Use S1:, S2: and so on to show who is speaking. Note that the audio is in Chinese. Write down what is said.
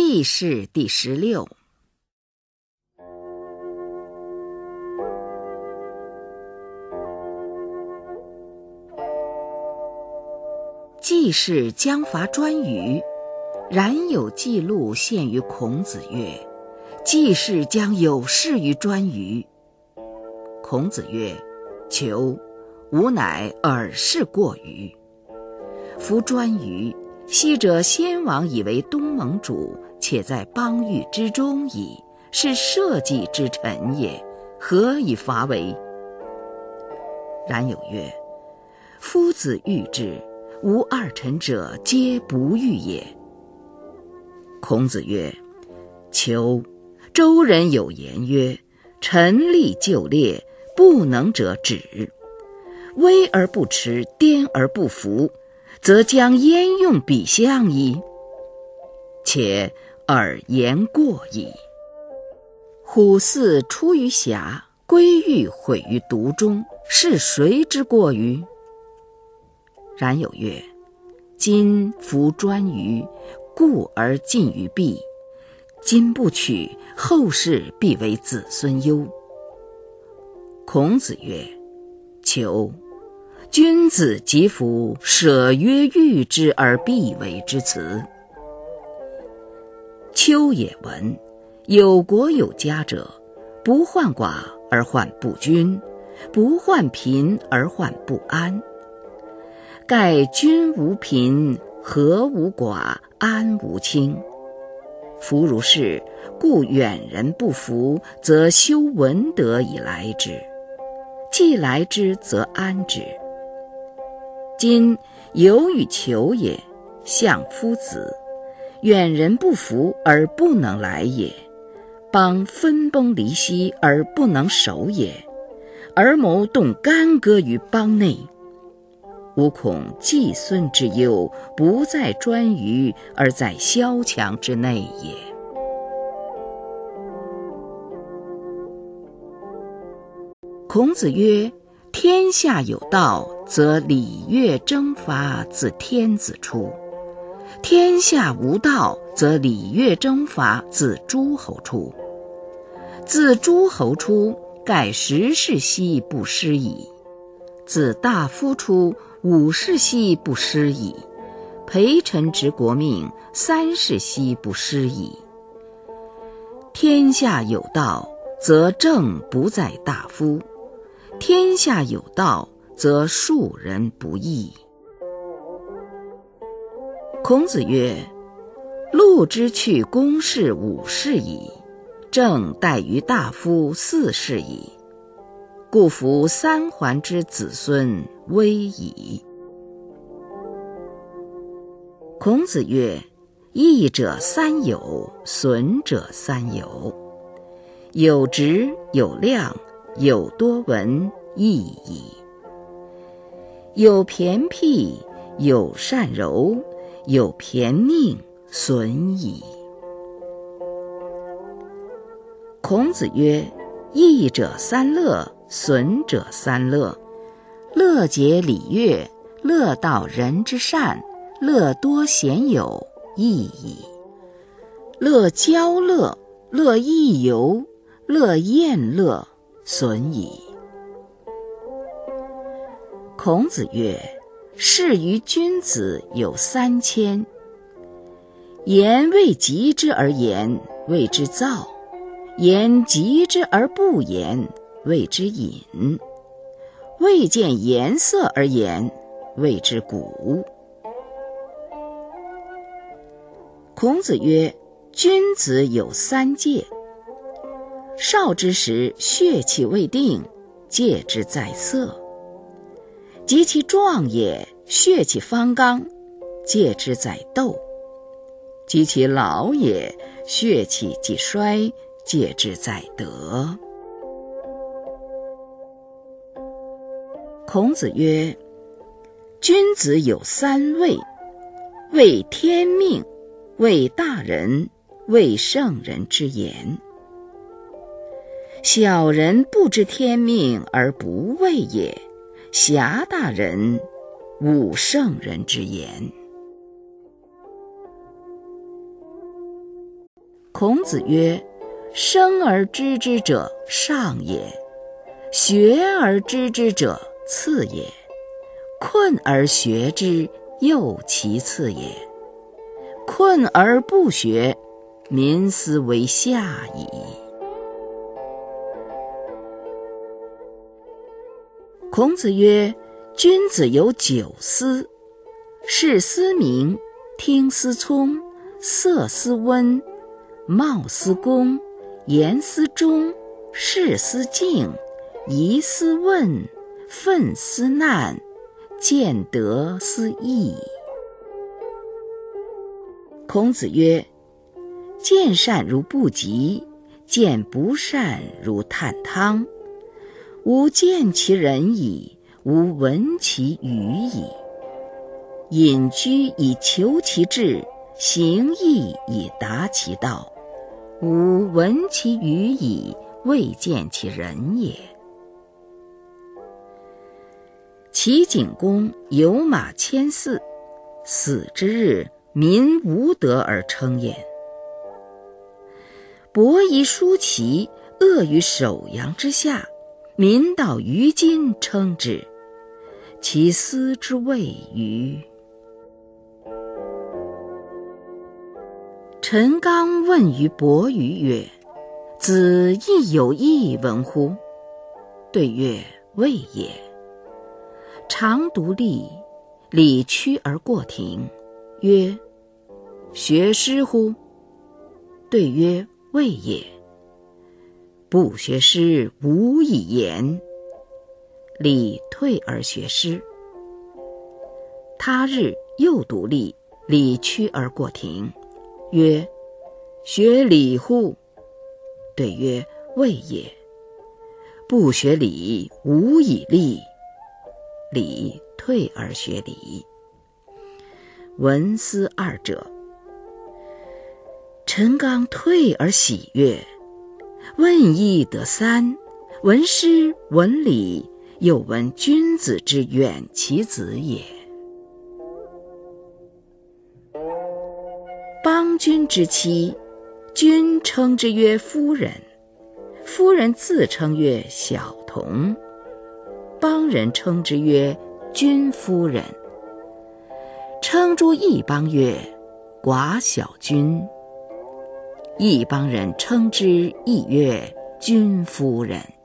S1: 记事第十六。季氏将伐专羽，然有记录献于孔子曰：“季氏将有事于专羽。”孔子曰：“求，吾乃尔事过于。夫专羽。”昔者先王以为东盟主，且在邦域之中矣，是社稷之臣也，何以伐为？然有曰：夫子欲之，无二臣者，皆不欲也。孔子曰：求。周人有言曰：臣立就列，不能者止。威而不持，颠而不服。则将焉用彼相矣？且尔言过矣。虎兕出于峡，归欲毁于毒中，是谁之过于？然有曰：今弗专于，故而近于弊。今不取，后世必为子孙忧。孔子曰：求。君子及夫舍曰欲之而必为之辞。秋也闻，有国有家者，不患寡而患不均，不患贫而患不安。盖君无贫，和无寡，安无倾。夫如是，故远人不服，则修文德以来之；既来之，则安之。今有与求也，相夫子，远人不服而不能来也；邦分崩离析而不能守也，而谋动干戈于邦内。吾恐季孙之忧，不在专于，而在萧墙之内也。孔子曰。天下有道，则礼乐征伐自天子出；天下无道，则礼乐征伐自诸侯出。自诸侯出，盖十世兮不失矣；自大夫出，五世兮不失矣；陪臣执国命，三世兮不失矣。天下有道，则政不在大夫。天下有道，则庶人不易。孔子曰：“禄之去公事五世矣，政待于大夫四世矣，故夫三桓之子孙危矣。”孔子曰：“益者三有，损者三有。有直，有量。”有多闻益矣，有偏僻，有善柔，有偏佞，损矣。孔子曰：“益者三乐，损者三乐。乐结礼乐，乐道人之善，乐多贤友，益矣。乐交乐，乐益游，乐宴乐。”损矣。孔子曰：“事于君子有三千。言未及之而言，谓之躁；言及之而不言，谓之隐；未见颜色而言，谓之古。”孔子曰：“君子有三戒。”少之时，血气未定，戒之在色；及其壮也，血气方刚，戒之在斗；及其老也，血气既衰，戒之在德。孔子曰：“君子有三畏：畏天命，畏大人，畏圣人之言。”小人不知天命而不畏也，侠大人，吾圣人之言。孔子曰：“生而知之者上也，学而知之者次也，困而学之又其次也。困而不学，民斯为下矣。”孔子曰：“君子有九思：视思明，听思聪，色思温。”貌思恭，言思忠，事思敬，疑思问，愤思难，见得思义。孔子曰：“见善如不及，见不善如探汤。吾见其人矣，吾闻其语矣。隐居以求其志，行义以达其道。”吾闻其语矣，未见其人也。齐景公有马千驷，死之日，民无德而称焉。伯夷叔齐，恶于首阳之下，民道于今称之，其斯之谓与？陈刚问于伯鱼曰：“子亦有一文乎？”对曰：“未也。”常独立，礼屈而过庭，曰：“学诗乎？”对曰：“未也。”不学诗，无以言。礼退而学诗。他日又独立，礼屈而过庭。曰：学礼乎？对曰：未也。不学礼，无以立。礼退而学礼。文思二者。陈刚退而喜悦，问一得三，闻诗闻礼，又闻君子之远其子也。邦君之妻，君称之曰夫人；夫人自称曰小童，邦人称之曰君夫人。称诸异邦曰寡小君，一帮人称之亦曰君夫人。